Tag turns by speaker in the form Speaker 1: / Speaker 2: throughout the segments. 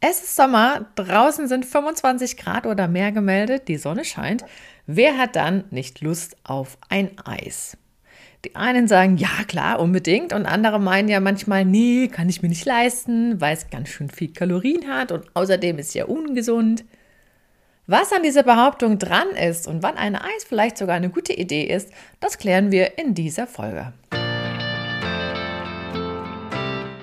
Speaker 1: Es ist Sommer, draußen sind 25 Grad oder mehr gemeldet, die Sonne scheint. Wer hat dann nicht Lust auf ein Eis? Die einen sagen, ja klar, unbedingt, und andere meinen ja manchmal, nee, kann ich mir nicht leisten, weil es ganz schön viel Kalorien hat und außerdem ist ja ungesund. Was an dieser Behauptung dran ist und wann ein Eis vielleicht sogar eine gute Idee ist, das klären wir in dieser Folge.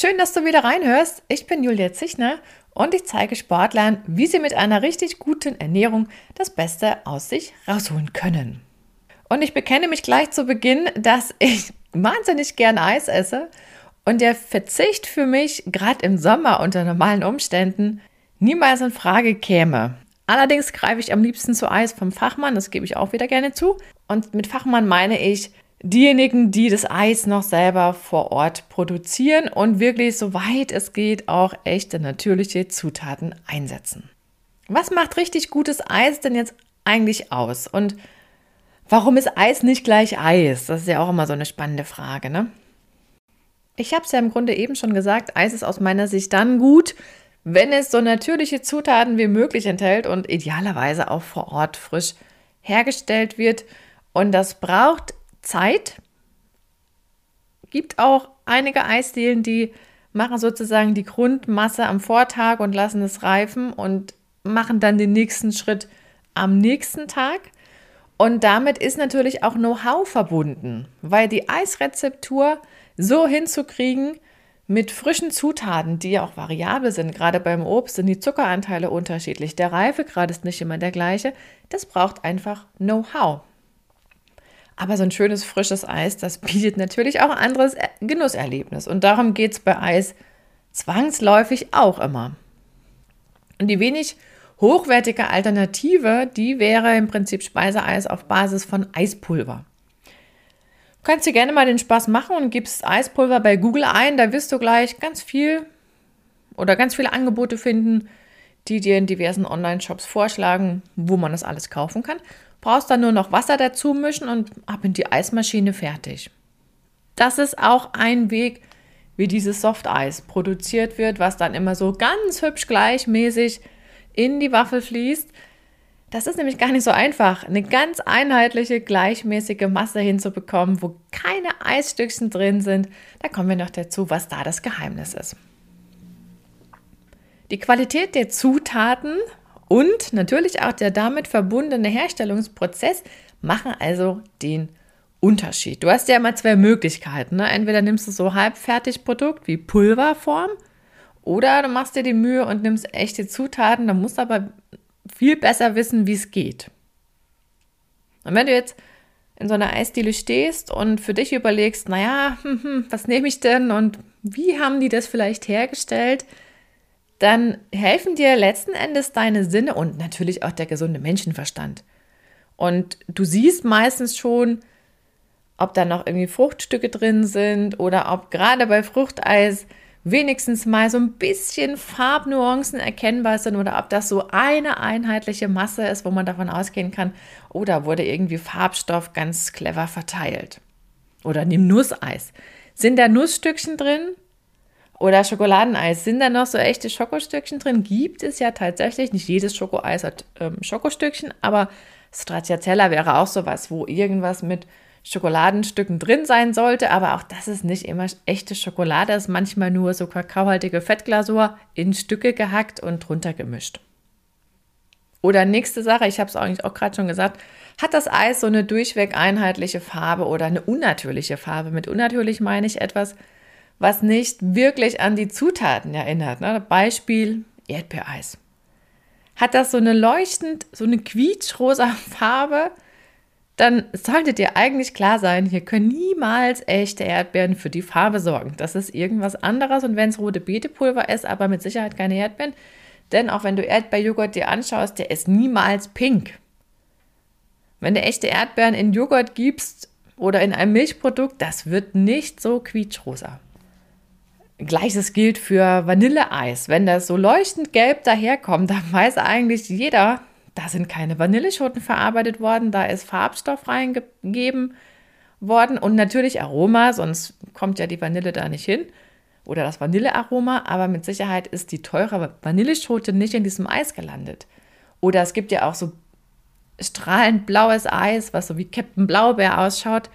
Speaker 1: Schön, dass du wieder reinhörst. Ich bin Julia Zichner und ich zeige Sportlern, wie sie mit einer richtig guten Ernährung das Beste aus sich rausholen können. Und ich bekenne mich gleich zu Beginn, dass ich wahnsinnig gern Eis esse und der Verzicht für mich gerade im Sommer unter normalen Umständen niemals in Frage käme. Allerdings greife ich am liebsten zu Eis vom Fachmann, das gebe ich auch wieder gerne zu. Und mit Fachmann meine ich diejenigen, die das Eis noch selber vor Ort produzieren und wirklich, soweit es geht, auch echte natürliche Zutaten einsetzen. Was macht richtig gutes Eis denn jetzt eigentlich aus? Und warum ist Eis nicht gleich Eis? Das ist ja auch immer so eine spannende Frage, ne? Ich habe es ja im Grunde eben schon gesagt, Eis ist aus meiner Sicht dann gut, wenn es so natürliche Zutaten wie möglich enthält und idealerweise auch vor Ort frisch hergestellt wird. Und das braucht Zeit. Gibt auch einige Eisdielen, die machen sozusagen die Grundmasse am Vortag und lassen es reifen und machen dann den nächsten Schritt am nächsten Tag. Und damit ist natürlich auch Know-how verbunden, weil die Eisrezeptur so hinzukriegen mit frischen Zutaten, die ja auch variabel sind, gerade beim Obst sind die Zuckeranteile unterschiedlich, der Reifegrad ist nicht immer der gleiche, das braucht einfach Know-how. Aber so ein schönes frisches Eis, das bietet natürlich auch ein anderes Genusserlebnis. Und darum geht es bei Eis zwangsläufig auch immer. Und die wenig hochwertige Alternative, die wäre im Prinzip Speiseeis auf Basis von Eispulver. Du kannst dir gerne mal den Spaß machen und gibst Eispulver bei Google ein. Da wirst du gleich ganz viel oder ganz viele Angebote finden, die dir in diversen Online-Shops vorschlagen, wo man das alles kaufen kann. Brauchst dann nur noch Wasser dazu mischen und ab in die Eismaschine fertig. Das ist auch ein Weg, wie dieses Softeis produziert wird, was dann immer so ganz hübsch gleichmäßig in die Waffel fließt. Das ist nämlich gar nicht so einfach, eine ganz einheitliche, gleichmäßige Masse hinzubekommen, wo keine Eisstückchen drin sind. Da kommen wir noch dazu, was da das Geheimnis ist. Die Qualität der Zutaten und natürlich auch der damit verbundene Herstellungsprozess machen also den Unterschied. Du hast ja immer zwei Möglichkeiten. Ne? Entweder nimmst du so Halbfertigprodukt wie Pulverform oder du machst dir die Mühe und nimmst echte Zutaten. Da musst du aber viel besser wissen, wie es geht. Und wenn du jetzt in so einer Eisdiele stehst und für dich überlegst, naja, hm, hm, was nehme ich denn und wie haben die das vielleicht hergestellt, dann helfen dir letzten Endes deine Sinne und natürlich auch der gesunde Menschenverstand. Und du siehst meistens schon, ob da noch irgendwie Fruchtstücke drin sind oder ob gerade bei Fruchteis wenigstens mal so ein bisschen Farbnuancen erkennbar sind oder ob das so eine einheitliche Masse ist, wo man davon ausgehen kann, oder wurde irgendwie Farbstoff ganz clever verteilt. Oder nimm Nusseis. Sind da Nussstückchen drin? Oder Schokoladeneis. Sind da noch so echte Schokostückchen drin? Gibt es ja tatsächlich. Nicht jedes Schokoeis hat ähm, Schokostückchen, aber Stracciatella wäre auch sowas, wo irgendwas mit Schokoladenstücken drin sein sollte. Aber auch das ist nicht immer echte Schokolade. Das ist manchmal nur so kakaohaltige Fettglasur in Stücke gehackt und drunter gemischt. Oder nächste Sache, ich habe es eigentlich auch gerade schon gesagt, hat das Eis so eine durchweg einheitliche Farbe oder eine unnatürliche Farbe? Mit unnatürlich meine ich etwas, was nicht wirklich an die Zutaten erinnert. Ne? Beispiel Erdbeereis. Hat das so eine leuchtend, so eine quietschrosa Farbe, dann sollte dir eigentlich klar sein, hier können niemals echte Erdbeeren für die Farbe sorgen. Das ist irgendwas anderes und wenn es rote Beetepulver ist, aber mit Sicherheit keine Erdbeeren, Denn auch wenn du Erdbeerjoghurt dir anschaust, der ist niemals pink. Wenn du echte Erdbeeren in Joghurt gibst oder in ein Milchprodukt, das wird nicht so quietschrosa. Gleiches gilt für Vanilleeis. Wenn das so leuchtend gelb daherkommt, dann weiß eigentlich jeder, da sind keine Vanilleschoten verarbeitet worden, da ist Farbstoff reingegeben worden und natürlich Aroma, sonst kommt ja die Vanille da nicht hin oder das Vanillearoma, aber mit Sicherheit ist die teure Vanilleschote nicht in diesem Eis gelandet. Oder es gibt ja auch so strahlend blaues Eis, was so wie Captain Blaubeer ausschaut.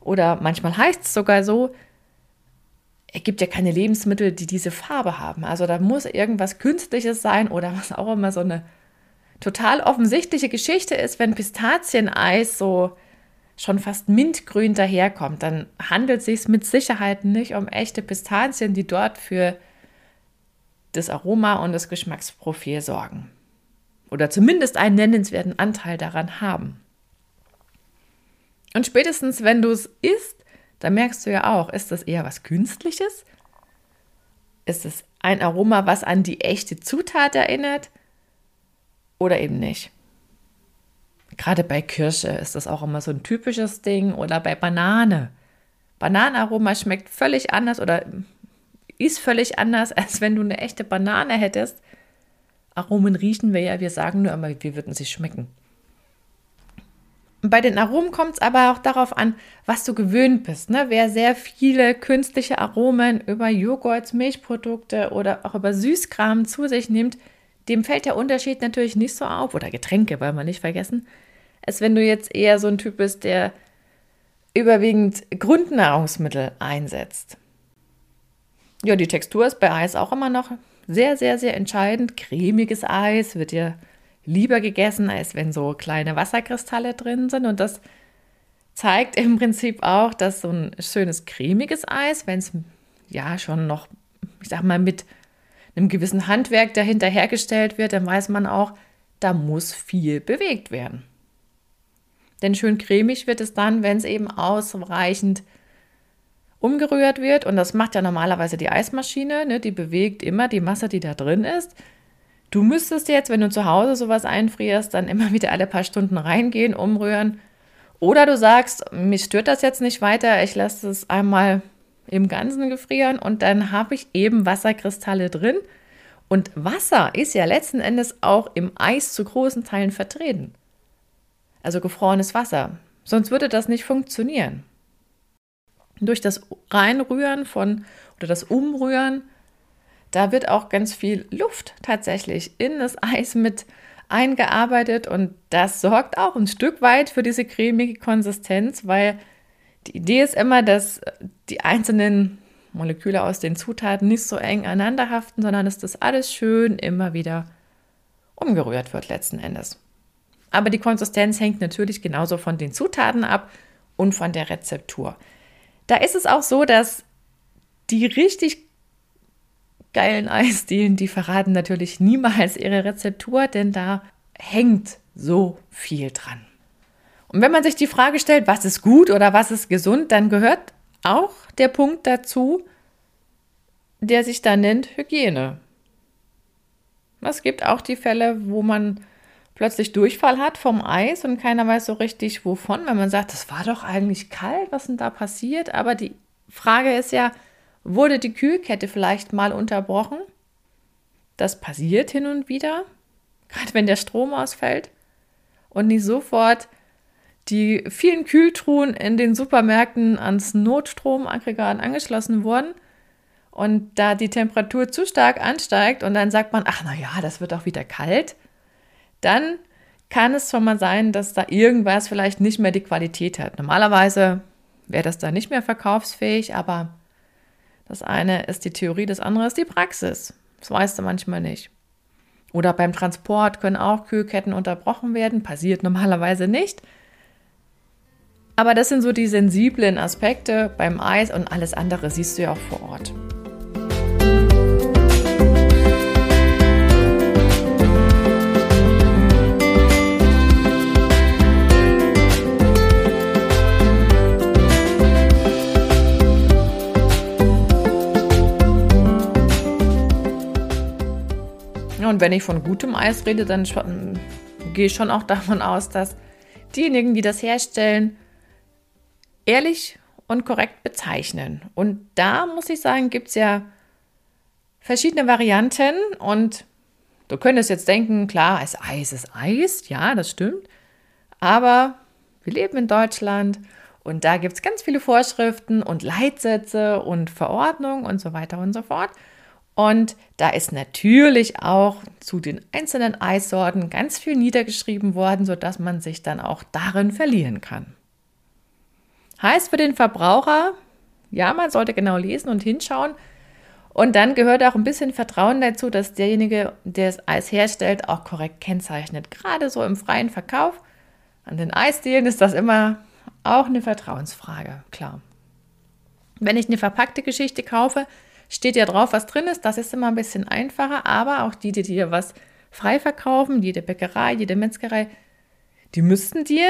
Speaker 1: Oder manchmal heißt es sogar so, es gibt ja keine Lebensmittel, die diese Farbe haben. Also da muss irgendwas Künstliches sein oder was auch immer so eine total offensichtliche Geschichte ist, wenn Pistazieneis so schon fast mintgrün daherkommt, dann handelt es sich mit Sicherheit nicht um echte Pistazien, die dort für das Aroma und das Geschmacksprofil sorgen. Oder zumindest einen nennenswerten Anteil daran haben. Und spätestens, wenn du es isst, dann merkst du ja auch, ist das eher was Künstliches? Ist es ein Aroma, was an die echte Zutat erinnert? Oder eben nicht? Gerade bei Kirsche ist das auch immer so ein typisches Ding oder bei Banane. Bananenaroma schmeckt völlig anders oder ist völlig anders, als wenn du eine echte Banane hättest. Aromen riechen wir ja, wir sagen nur immer, wie würden sie schmecken. Bei den Aromen kommt es aber auch darauf an, was du gewöhnt bist. Ne? Wer sehr viele künstliche Aromen über Joghurt, Milchprodukte oder auch über Süßkram zu sich nimmt, dem fällt der Unterschied natürlich nicht so auf. Oder Getränke, wollen wir nicht vergessen. Als wenn du jetzt eher so ein Typ bist, der überwiegend Grundnahrungsmittel einsetzt. Ja, die Textur ist bei Eis auch immer noch sehr, sehr, sehr entscheidend. Cremiges Eis wird ja lieber gegessen, als wenn so kleine Wasserkristalle drin sind. Und das zeigt im Prinzip auch, dass so ein schönes cremiges Eis, wenn es ja schon noch, ich sag mal, mit einem gewissen Handwerk dahinter hergestellt wird, dann weiß man auch, da muss viel bewegt werden. Denn schön cremig wird es dann, wenn es eben ausreichend umgerührt wird. Und das macht ja normalerweise die Eismaschine. Ne? Die bewegt immer die Masse, die da drin ist. Du müsstest jetzt, wenn du zu Hause sowas einfrierst, dann immer wieder alle paar Stunden reingehen, umrühren. Oder du sagst, mich stört das jetzt nicht weiter, ich lasse es einmal im Ganzen gefrieren und dann habe ich eben Wasserkristalle drin. Und Wasser ist ja letzten Endes auch im Eis zu großen Teilen vertreten. Also gefrorenes Wasser. Sonst würde das nicht funktionieren. Durch das Reinrühren von oder das Umrühren da wird auch ganz viel Luft tatsächlich in das Eis mit eingearbeitet und das sorgt auch ein Stück weit für diese cremige Konsistenz, weil die Idee ist immer, dass die einzelnen Moleküle aus den Zutaten nicht so eng aneinander haften, sondern dass das alles schön immer wieder umgerührt wird letzten Endes. Aber die Konsistenz hängt natürlich genauso von den Zutaten ab und von der Rezeptur. Da ist es auch so, dass die richtig geilen Eisdielen, die verraten natürlich niemals ihre Rezeptur, denn da hängt so viel dran. Und wenn man sich die Frage stellt, was ist gut oder was ist gesund, dann gehört auch der Punkt dazu, der sich da nennt Hygiene. Es gibt auch die Fälle, wo man plötzlich Durchfall hat vom Eis und keiner weiß so richtig wovon, wenn man sagt, das war doch eigentlich kalt, was denn da passiert? Aber die Frage ist ja, Wurde die Kühlkette vielleicht mal unterbrochen? Das passiert hin und wieder, gerade wenn der Strom ausfällt und nicht sofort die vielen Kühltruhen in den Supermärkten ans Notstromaggregat angeschlossen wurden und da die Temperatur zu stark ansteigt und dann sagt man, ach na ja, das wird auch wieder kalt, dann kann es schon mal sein, dass da irgendwas vielleicht nicht mehr die Qualität hat. Normalerweise wäre das dann nicht mehr verkaufsfähig, aber das eine ist die Theorie, das andere ist die Praxis. Das weißt du manchmal nicht. Oder beim Transport können auch Kühlketten unterbrochen werden. Passiert normalerweise nicht. Aber das sind so die sensiblen Aspekte beim Eis und alles andere siehst du ja auch vor Ort. Und Und wenn ich von gutem Eis rede, dann gehe ich schon auch davon aus, dass diejenigen, die das herstellen, ehrlich und korrekt bezeichnen. Und da muss ich sagen, gibt es ja verschiedene Varianten und du könntest jetzt denken, klar, es Eis ist Eis, ja, das stimmt. Aber wir leben in Deutschland und da gibt es ganz viele Vorschriften und Leitsätze und Verordnungen und so weiter und so fort. Und da ist natürlich auch zu den einzelnen Eissorten ganz viel niedergeschrieben worden, sodass man sich dann auch darin verlieren kann. Heißt für den Verbraucher, ja, man sollte genau lesen und hinschauen. Und dann gehört auch ein bisschen Vertrauen dazu, dass derjenige, der das Eis herstellt, auch korrekt kennzeichnet. Gerade so im freien Verkauf an den Eisdielen ist das immer auch eine Vertrauensfrage, klar. Wenn ich eine verpackte Geschichte kaufe, steht ja drauf, was drin ist. Das ist immer ein bisschen einfacher, aber auch die, die dir was frei verkaufen, jede Bäckerei, jede Metzgerei, die müssten dir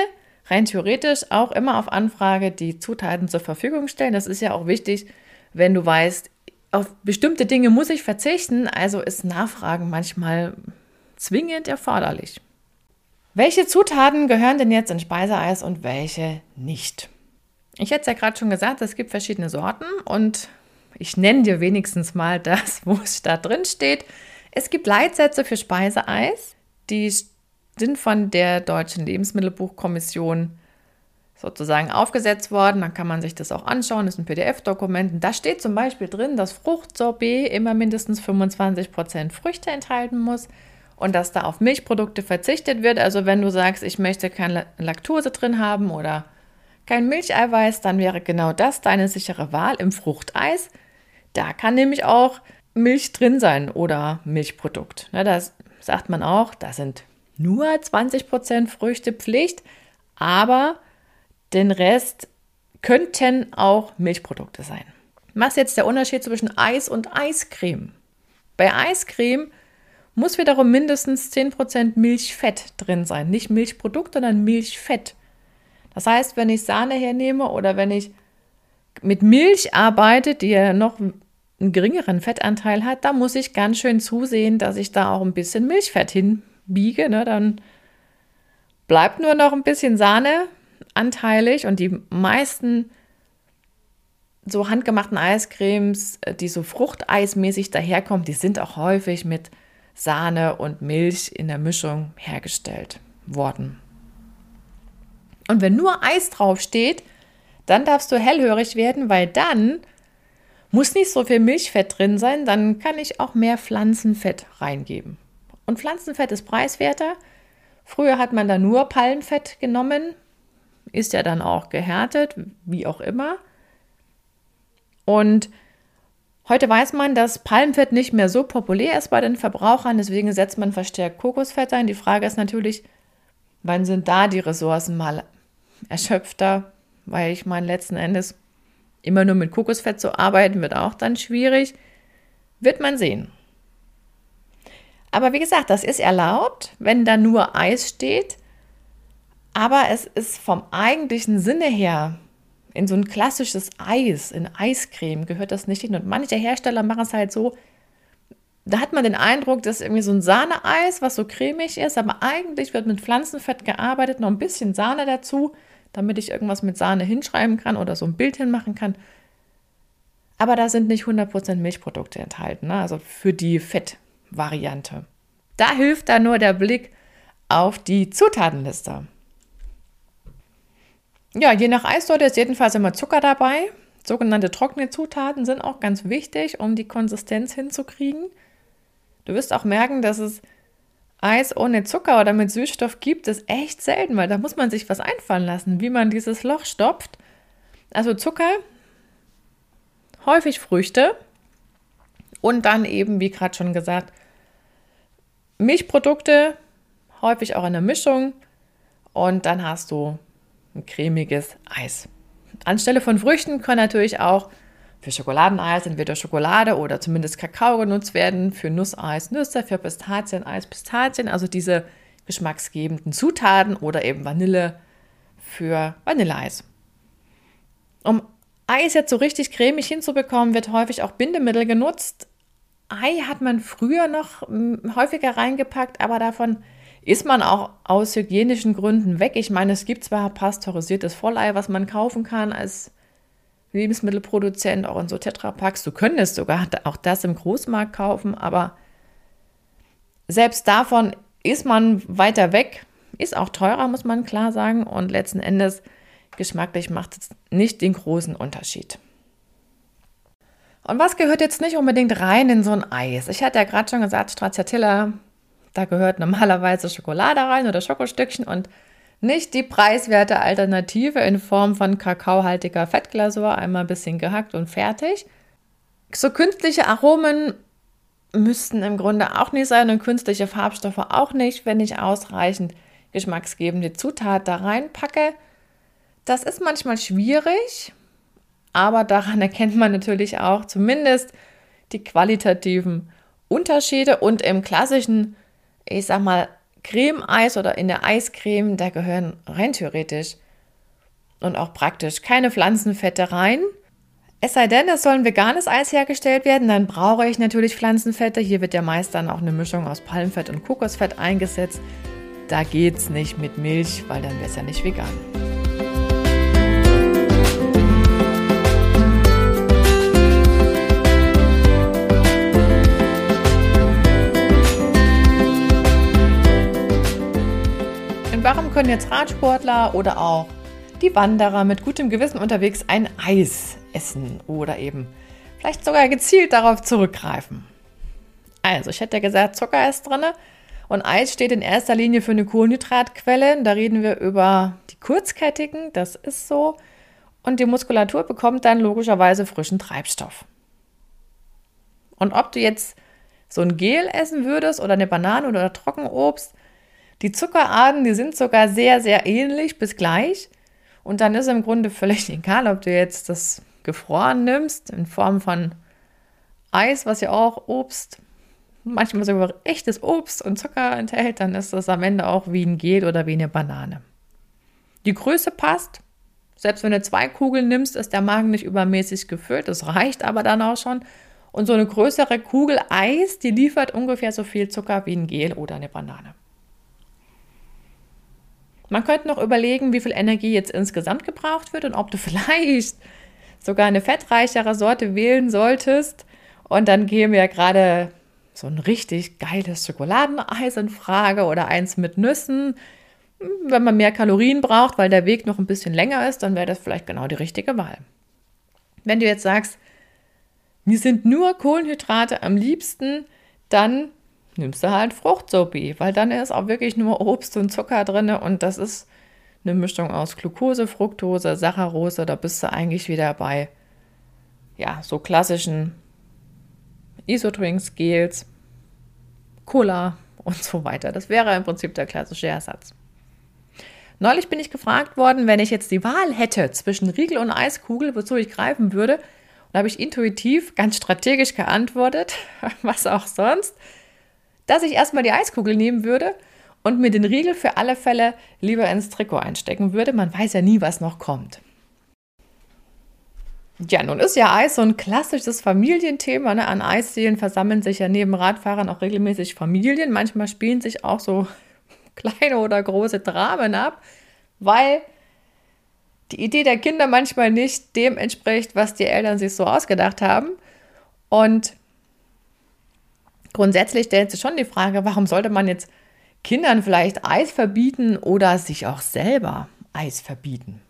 Speaker 1: rein theoretisch auch immer auf Anfrage die Zutaten zur Verfügung stellen. Das ist ja auch wichtig, wenn du weißt, auf bestimmte Dinge muss ich verzichten, also ist Nachfragen manchmal zwingend erforderlich. Welche Zutaten gehören denn jetzt in Speiseeis und welche nicht? Ich hätte es ja gerade schon gesagt, es gibt verschiedene Sorten und ich nenne dir wenigstens mal das, wo es da drin steht. Es gibt Leitsätze für Speiseeis, die sind von der Deutschen Lebensmittelbuchkommission sozusagen aufgesetzt worden. Dann kann man sich das auch anschauen, das ist ein PDF-Dokument. Da steht zum Beispiel drin, dass Fruchtsorbet immer mindestens 25% Früchte enthalten muss und dass da auf Milchprodukte verzichtet wird. Also wenn du sagst, ich möchte keine Laktose drin haben oder kein Milcheiweiß, dann wäre genau das deine sichere Wahl im Fruchteis. Da kann nämlich auch Milch drin sein oder Milchprodukt. Ja, das sagt man auch, da sind nur 20% Früchte Pflicht, aber den Rest könnten auch Milchprodukte sein. Was ist jetzt der Unterschied zwischen Eis und Eiscreme? Bei Eiscreme muss wiederum mindestens 10% Milchfett drin sein. Nicht Milchprodukt, sondern Milchfett. Das heißt, wenn ich Sahne hernehme oder wenn ich mit Milch arbeite, die ja noch einen geringeren Fettanteil hat, da muss ich ganz schön zusehen, dass ich da auch ein bisschen Milchfett hinbiege. Ne? Dann bleibt nur noch ein bisschen Sahne anteilig und die meisten so handgemachten Eiscremes, äh, die so fruchteismäßig daherkommen, die sind auch häufig mit Sahne und Milch in der Mischung hergestellt worden. Und wenn nur Eis drauf steht, dann darfst du hellhörig werden, weil dann muss nicht so viel Milchfett drin sein, dann kann ich auch mehr Pflanzenfett reingeben. Und Pflanzenfett ist preiswerter. Früher hat man da nur Palmfett genommen, ist ja dann auch gehärtet, wie auch immer. Und heute weiß man, dass Palmfett nicht mehr so populär ist bei den Verbrauchern, deswegen setzt man verstärkt Kokosfett ein. Die Frage ist natürlich, wann sind da die Ressourcen mal erschöpfter? Weil ich meine, letzten Endes Immer nur mit Kokosfett zu arbeiten wird auch dann schwierig. Wird man sehen. Aber wie gesagt, das ist erlaubt, wenn da nur Eis steht. Aber es ist vom eigentlichen Sinne her in so ein klassisches Eis, in Eiscreme gehört das nicht hin. Und manche Hersteller machen es halt so, da hat man den Eindruck, dass irgendwie so ein Sahneeis, was so cremig ist, aber eigentlich wird mit Pflanzenfett gearbeitet, noch ein bisschen Sahne dazu damit ich irgendwas mit Sahne hinschreiben kann oder so ein Bild hinmachen kann. Aber da sind nicht 100% Milchprodukte enthalten, ne? also für die Fettvariante. Da hilft dann nur der Blick auf die Zutatenliste. Ja, je nach Eissorte ist jedenfalls immer Zucker dabei. Sogenannte trockene Zutaten sind auch ganz wichtig, um die Konsistenz hinzukriegen. Du wirst auch merken, dass es Eis ohne Zucker oder mit Süßstoff gibt es echt selten, weil da muss man sich was einfallen lassen, wie man dieses Loch stopft. Also Zucker, häufig Früchte und dann eben, wie gerade schon gesagt, Milchprodukte, häufig auch in der Mischung und dann hast du ein cremiges Eis. Anstelle von Früchten können natürlich auch für Schokoladeneis entweder Schokolade oder zumindest Kakao genutzt werden, für Nusseis Nüsse, für Pistazieneis Pistazien, also diese geschmacksgebenden Zutaten oder eben Vanille für Vanilleeis. Um Eis jetzt so richtig cremig hinzubekommen, wird häufig auch Bindemittel genutzt. Ei hat man früher noch hm, häufiger reingepackt, aber davon ist man auch aus hygienischen Gründen weg. Ich meine, es gibt zwar pasteurisiertes Vollei, was man kaufen kann als Lebensmittelproduzent, auch in so Tetrapacks. Du könntest sogar auch das im Großmarkt kaufen, aber selbst davon ist man weiter weg. Ist auch teurer, muss man klar sagen. Und letzten Endes, geschmacklich macht es nicht den großen Unterschied. Und was gehört jetzt nicht unbedingt rein in so ein Eis? Ich hatte ja gerade schon gesagt, Stracciatella, da gehört normalerweise Schokolade rein oder Schokostückchen und nicht die preiswerte Alternative in Form von kakaohaltiger Fettglasur, einmal ein bisschen gehackt und fertig. So künstliche Aromen müssten im Grunde auch nicht sein und künstliche Farbstoffe auch nicht, wenn ich ausreichend geschmacksgebende Zutat da reinpacke. Das ist manchmal schwierig, aber daran erkennt man natürlich auch zumindest die qualitativen Unterschiede und im klassischen, ich sag mal, Creme-Eis oder in der Eiscreme, da gehören rein theoretisch und auch praktisch keine Pflanzenfette rein. Es sei denn, es soll ein veganes Eis hergestellt werden, dann brauche ich natürlich Pflanzenfette. Hier wird ja meist dann auch eine Mischung aus Palmfett und Kokosfett eingesetzt. Da geht es nicht mit Milch, weil dann wäre es ja nicht vegan. Können jetzt Radsportler oder auch die Wanderer mit gutem Gewissen unterwegs ein Eis essen oder eben vielleicht sogar gezielt darauf zurückgreifen? Also, ich hätte ja gesagt, Zucker ist drin und Eis steht in erster Linie für eine Kohlenhydratquelle. Da reden wir über die kurzkettigen, das ist so. Und die Muskulatur bekommt dann logischerweise frischen Treibstoff. Und ob du jetzt so ein Gel essen würdest oder eine Banane oder Trockenobst, die Zuckerarten, die sind sogar sehr, sehr ähnlich bis gleich. Und dann ist im Grunde völlig egal, ob du jetzt das gefroren nimmst in Form von Eis, was ja auch Obst, manchmal sogar echtes Obst und Zucker enthält, dann ist das am Ende auch wie ein Gel oder wie eine Banane. Die Größe passt. Selbst wenn du zwei Kugeln nimmst, ist der Magen nicht übermäßig gefüllt. Das reicht aber dann auch schon. Und so eine größere Kugel Eis, die liefert ungefähr so viel Zucker wie ein Gel oder eine Banane. Man könnte noch überlegen, wie viel Energie jetzt insgesamt gebraucht wird und ob du vielleicht sogar eine fettreichere Sorte wählen solltest. Und dann käme ja gerade so ein richtig geiles Schokoladeneis in Frage oder eins mit Nüssen. Wenn man mehr Kalorien braucht, weil der Weg noch ein bisschen länger ist, dann wäre das vielleicht genau die richtige Wahl. Wenn du jetzt sagst, mir sind nur Kohlenhydrate am liebsten, dann nimmst du halt Fruchtsopi, weil dann ist auch wirklich nur Obst und Zucker drin und das ist eine Mischung aus Glucose, Fructose, Saccharose, da bist du eigentlich wieder bei ja, so klassischen Isodrinks, Gels, Cola und so weiter. Das wäre im Prinzip der klassische Ersatz. Neulich bin ich gefragt worden, wenn ich jetzt die Wahl hätte zwischen Riegel und Eiskugel, wozu ich greifen würde. Und da habe ich intuitiv, ganz strategisch geantwortet, was auch sonst dass ich erstmal die Eiskugel nehmen würde und mir den Riegel für alle Fälle lieber ins Trikot einstecken würde. Man weiß ja nie, was noch kommt. Ja, nun ist ja Eis so ein klassisches Familienthema. Ne? An Eisdielen versammeln sich ja neben Radfahrern auch regelmäßig Familien. Manchmal spielen sich auch so kleine oder große Dramen ab, weil die Idee der Kinder manchmal nicht dem entspricht, was die Eltern sich so ausgedacht haben. Und grundsätzlich stellt sich schon die Frage, warum sollte man jetzt Kindern vielleicht Eis verbieten oder sich auch selber Eis verbieten?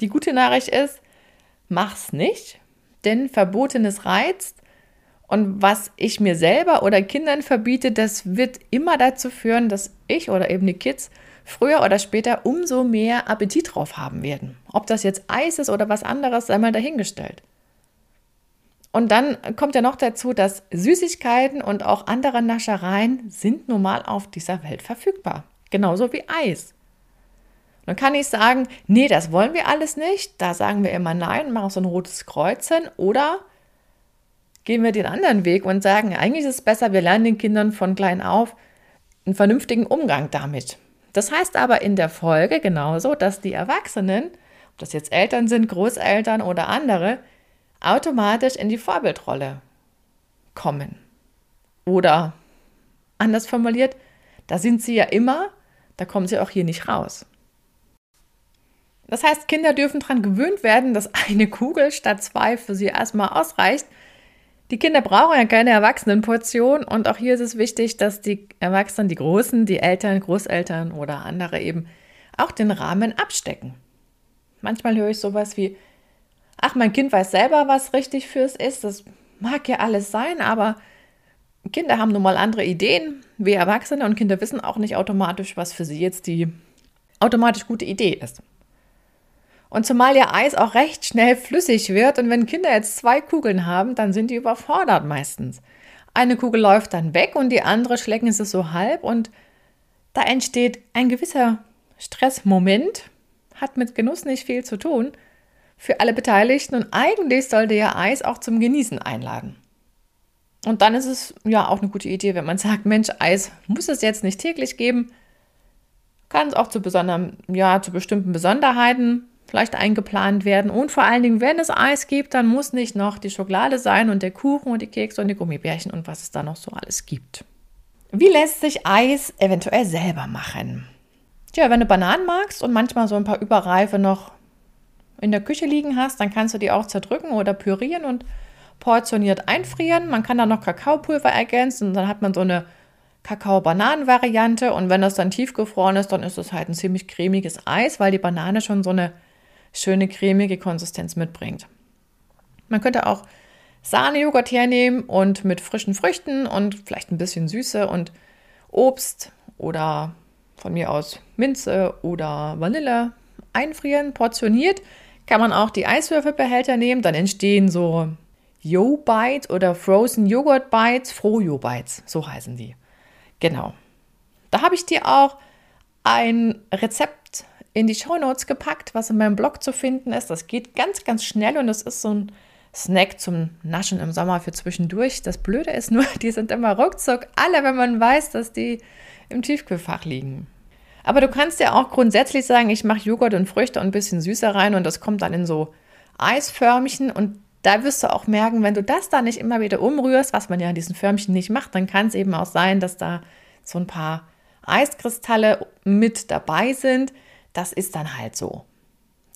Speaker 1: Die gute Nachricht ist, mach's nicht, denn Verbotenes reizt. Und was ich mir selber oder Kindern verbiete, das wird immer dazu führen, dass ich oder eben die Kids früher oder später umso mehr Appetit drauf haben werden. Ob das jetzt Eis ist oder was anderes, sei mal dahingestellt. Und dann kommt ja noch dazu, dass Süßigkeiten und auch andere Naschereien sind nun mal auf dieser Welt verfügbar. Genauso wie Eis. Dann kann ich sagen, nee, das wollen wir alles nicht. Da sagen wir immer nein, machen so ein rotes Kreuzchen. Oder gehen wir den anderen Weg und sagen, eigentlich ist es besser, wir lernen den Kindern von klein auf einen vernünftigen Umgang damit. Das heißt aber in der Folge genauso, dass die Erwachsenen, ob das jetzt Eltern sind, Großeltern oder andere, automatisch in die Vorbildrolle kommen. Oder anders formuliert, da sind sie ja immer, da kommen sie auch hier nicht raus. Das heißt, Kinder dürfen daran gewöhnt werden, dass eine Kugel statt zwei für sie erstmal ausreicht. Die Kinder brauchen ja keine Erwachsenenportion und auch hier ist es wichtig, dass die Erwachsenen, die Großen, die Eltern, Großeltern oder andere eben auch den Rahmen abstecken. Manchmal höre ich sowas wie, ach, mein Kind weiß selber, was richtig fürs ist. Das mag ja alles sein, aber Kinder haben nun mal andere Ideen wie Erwachsene und Kinder wissen auch nicht automatisch, was für sie jetzt die automatisch gute Idee ist. Und zumal ja Eis auch recht schnell flüssig wird und wenn Kinder jetzt zwei Kugeln haben, dann sind die überfordert meistens. Eine Kugel läuft dann weg und die andere schlecken sie so halb und da entsteht ein gewisser Stressmoment, hat mit Genuss nicht viel zu tun für alle Beteiligten und eigentlich sollte ja Eis auch zum Genießen einladen. Und dann ist es ja auch eine gute Idee, wenn man sagt, Mensch, Eis muss es jetzt nicht täglich geben, kann es auch zu besonderen, ja, zu bestimmten Besonderheiten vielleicht eingeplant werden. Und vor allen Dingen, wenn es Eis gibt, dann muss nicht noch die Schokolade sein und der Kuchen und die Kekse und die Gummibärchen und was es da noch so alles gibt. Wie lässt sich Eis eventuell selber machen? Tja, wenn du Bananen magst und manchmal so ein paar Überreife noch in der Küche liegen hast, dann kannst du die auch zerdrücken oder pürieren und portioniert einfrieren. Man kann da noch Kakaopulver ergänzen und dann hat man so eine Kakao-Bananen-Variante. Und wenn das dann tiefgefroren ist, dann ist es halt ein ziemlich cremiges Eis, weil die Banane schon so eine schöne cremige Konsistenz mitbringt. Man könnte auch Sahnejoghurt hernehmen und mit frischen Früchten und vielleicht ein bisschen Süße und Obst oder von mir aus Minze oder Vanille einfrieren, portioniert. Kann man auch die Eiswürfelbehälter nehmen, dann entstehen so Yo Bites oder Frozen Yogurt Bites, Froyo Bites, so heißen die. Genau. Da habe ich dir auch ein Rezept in die Show Notes gepackt, was in meinem Blog zu finden ist. Das geht ganz, ganz schnell und das ist so ein Snack zum Naschen im Sommer für zwischendurch. Das Blöde ist nur, die sind immer ruckzuck alle, wenn man weiß, dass die im Tiefkühlfach liegen. Aber du kannst ja auch grundsätzlich sagen, ich mache Joghurt und Früchte und ein bisschen süßer rein und das kommt dann in so Eisförmchen und da wirst du auch merken, wenn du das da nicht immer wieder umrührst, was man ja in diesen Förmchen nicht macht, dann kann es eben auch sein, dass da so ein paar Eiskristalle mit dabei sind. Das ist dann halt so.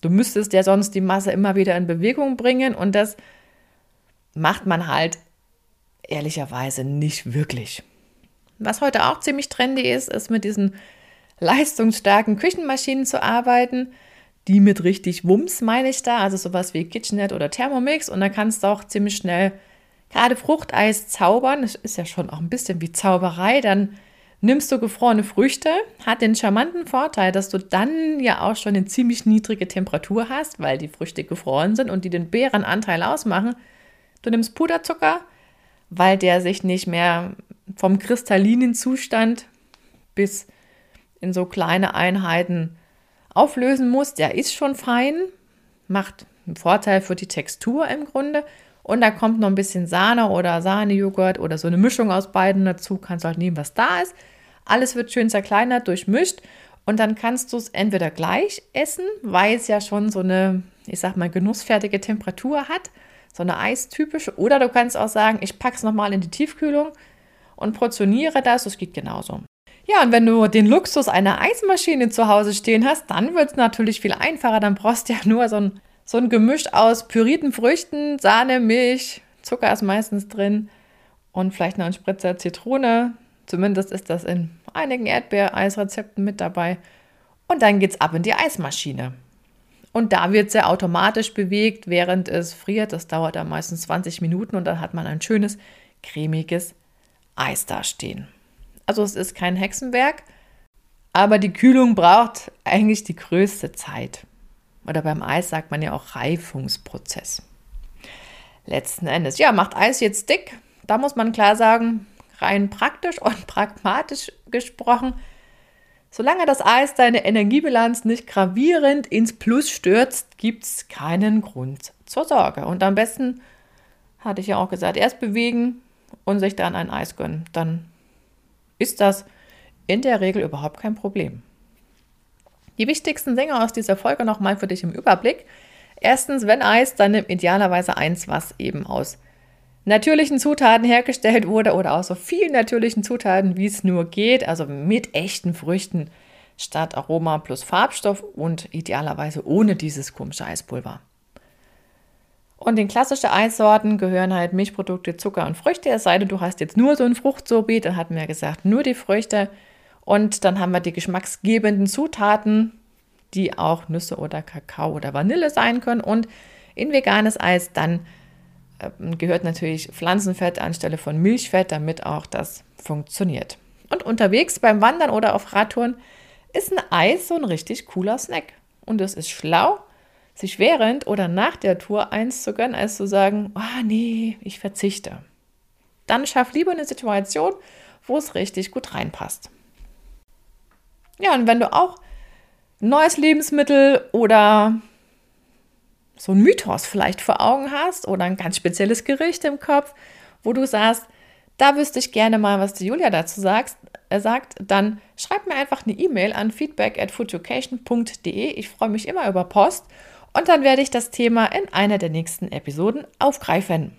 Speaker 1: Du müsstest ja sonst die Masse immer wieder in Bewegung bringen und das macht man halt ehrlicherweise nicht wirklich. Was heute auch ziemlich trendy ist, ist mit diesen leistungsstarken Küchenmaschinen zu arbeiten die mit richtig Wumms meine ich da, also sowas wie KitchenNet oder Thermomix und dann kannst du auch ziemlich schnell gerade Fruchteis zaubern. Das ist ja schon auch ein bisschen wie Zauberei. Dann nimmst du gefrorene Früchte, hat den charmanten Vorteil, dass du dann ja auch schon eine ziemlich niedrige Temperatur hast, weil die Früchte gefroren sind und die den Beerenanteil ausmachen. Du nimmst Puderzucker, weil der sich nicht mehr vom kristallinen Zustand bis in so kleine Einheiten auflösen muss, der ist schon fein, macht einen Vorteil für die Textur im Grunde. Und da kommt noch ein bisschen Sahne oder Sahnejoghurt oder so eine Mischung aus beiden dazu. Kannst halt nehmen, was da ist. Alles wird schön zerkleinert, durchmischt. Und dann kannst du es entweder gleich essen, weil es ja schon so eine, ich sag mal, genussfertige Temperatur hat, so eine eistypische. Oder du kannst auch sagen, ich packe es nochmal in die Tiefkühlung und portioniere das. Das geht genauso. Ja, und wenn du den Luxus einer Eismaschine zu Hause stehen hast, dann wird es natürlich viel einfacher. Dann brauchst du ja nur so ein, so ein Gemisch aus pürierten Früchten, Sahne, Milch, Zucker ist meistens drin und vielleicht noch ein Spritzer Zitrone. Zumindest ist das in einigen Erdbeereisrezepten mit dabei. Und dann geht's ab in die Eismaschine. Und da wird sie automatisch bewegt, während es friert. Das dauert dann meistens 20 Minuten und dann hat man ein schönes, cremiges Eis dastehen. Also es ist kein Hexenwerk, aber die Kühlung braucht eigentlich die größte Zeit. Oder beim Eis sagt man ja auch Reifungsprozess. Letzten Endes, ja, macht Eis jetzt dick? Da muss man klar sagen, rein praktisch und pragmatisch gesprochen, solange das Eis deine Energiebilanz nicht gravierend ins Plus stürzt, gibt es keinen Grund zur Sorge. Und am besten, hatte ich ja auch gesagt, erst bewegen und sich dann ein Eis gönnen. Dann ist das in der Regel überhaupt kein Problem. Die wichtigsten Dinge aus dieser Folge nochmal für dich im Überblick. Erstens, wenn Eis, dann nimm idealerweise eins, was eben aus natürlichen Zutaten hergestellt wurde oder aus so vielen natürlichen Zutaten, wie es nur geht, also mit echten Früchten statt Aroma plus Farbstoff und idealerweise ohne dieses komische Eispulver. Und in klassische Eissorten gehören halt Milchprodukte, Zucker und Früchte, es sei denn, du hast jetzt nur so ein Fruchtsorbet, dann hatten wir gesagt, nur die Früchte. Und dann haben wir die geschmacksgebenden Zutaten, die auch Nüsse oder Kakao oder Vanille sein können. Und in veganes Eis dann äh, gehört natürlich Pflanzenfett anstelle von Milchfett, damit auch das funktioniert. Und unterwegs beim Wandern oder auf Radtouren ist ein Eis so ein richtig cooler Snack. Und es ist schlau, sich während oder nach der Tour eins zu gönnen, als zu sagen, oh nee, ich verzichte. Dann schaff lieber eine Situation, wo es richtig gut reinpasst. Ja, und wenn du auch neues Lebensmittel oder so ein Mythos vielleicht vor Augen hast oder ein ganz spezielles Gericht im Kopf, wo du sagst, da wüsste ich gerne mal, was die Julia dazu sagst, äh, sagt, dann schreib mir einfach eine E-Mail an feedback at foodeducation.de. Ich freue mich immer über Post und dann werde ich das Thema in einer der nächsten Episoden aufgreifen.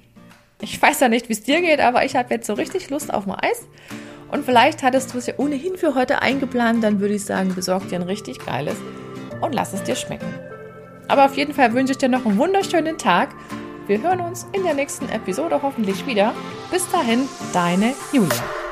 Speaker 1: Ich weiß ja nicht, wie es dir geht, aber ich habe jetzt so richtig Lust auf ein Eis. Und vielleicht hattest du es ja ohnehin für heute eingeplant, dann würde ich sagen, besorg dir ein richtig geiles und lass es dir schmecken. Aber auf jeden Fall wünsche ich dir noch einen wunderschönen Tag. Wir hören uns in der nächsten Episode hoffentlich wieder. Bis dahin, deine Julia.